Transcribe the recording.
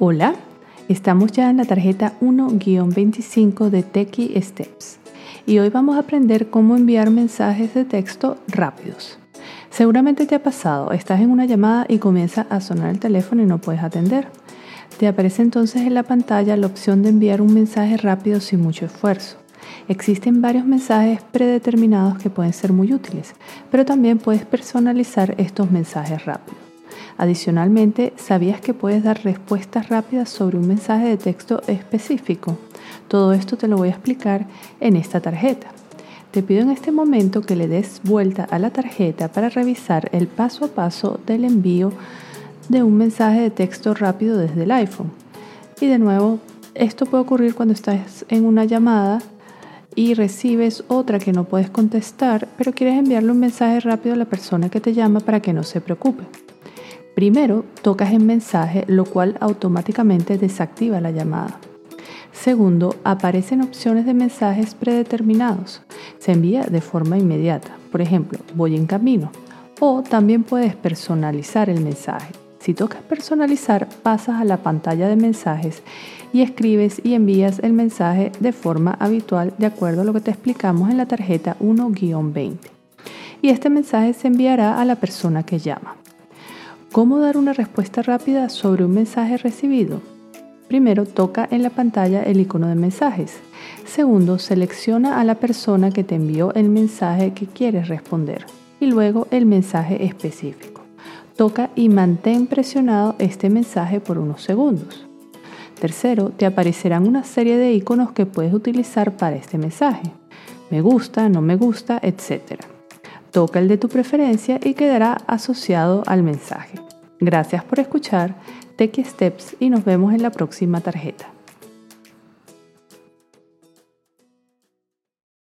Hola, estamos ya en la tarjeta 1-25 de Techie Steps y hoy vamos a aprender cómo enviar mensajes de texto rápidos. Seguramente te ha pasado, estás en una llamada y comienza a sonar el teléfono y no puedes atender. Te aparece entonces en la pantalla la opción de enviar un mensaje rápido sin mucho esfuerzo. Existen varios mensajes predeterminados que pueden ser muy útiles, pero también puedes personalizar estos mensajes rápidos. Adicionalmente, ¿sabías que puedes dar respuestas rápidas sobre un mensaje de texto específico? Todo esto te lo voy a explicar en esta tarjeta. Te pido en este momento que le des vuelta a la tarjeta para revisar el paso a paso del envío de un mensaje de texto rápido desde el iPhone. Y de nuevo, esto puede ocurrir cuando estás en una llamada y recibes otra que no puedes contestar, pero quieres enviarle un mensaje rápido a la persona que te llama para que no se preocupe. Primero, tocas en mensaje, lo cual automáticamente desactiva la llamada. Segundo, aparecen opciones de mensajes predeterminados. Se envía de forma inmediata. Por ejemplo, voy en camino. O también puedes personalizar el mensaje. Si tocas personalizar, pasas a la pantalla de mensajes y escribes y envías el mensaje de forma habitual de acuerdo a lo que te explicamos en la tarjeta 1-20. Y este mensaje se enviará a la persona que llama. ¿Cómo dar una respuesta rápida sobre un mensaje recibido? Primero, toca en la pantalla el icono de mensajes. Segundo, selecciona a la persona que te envió el mensaje que quieres responder y luego el mensaje específico. Toca y mantén presionado este mensaje por unos segundos. Tercero, te aparecerán una serie de iconos que puedes utilizar para este mensaje. Me gusta, no me gusta, etc. Toca el de tu preferencia y quedará asociado al mensaje. Gracias por escuchar Techie Steps y nos vemos en la próxima tarjeta.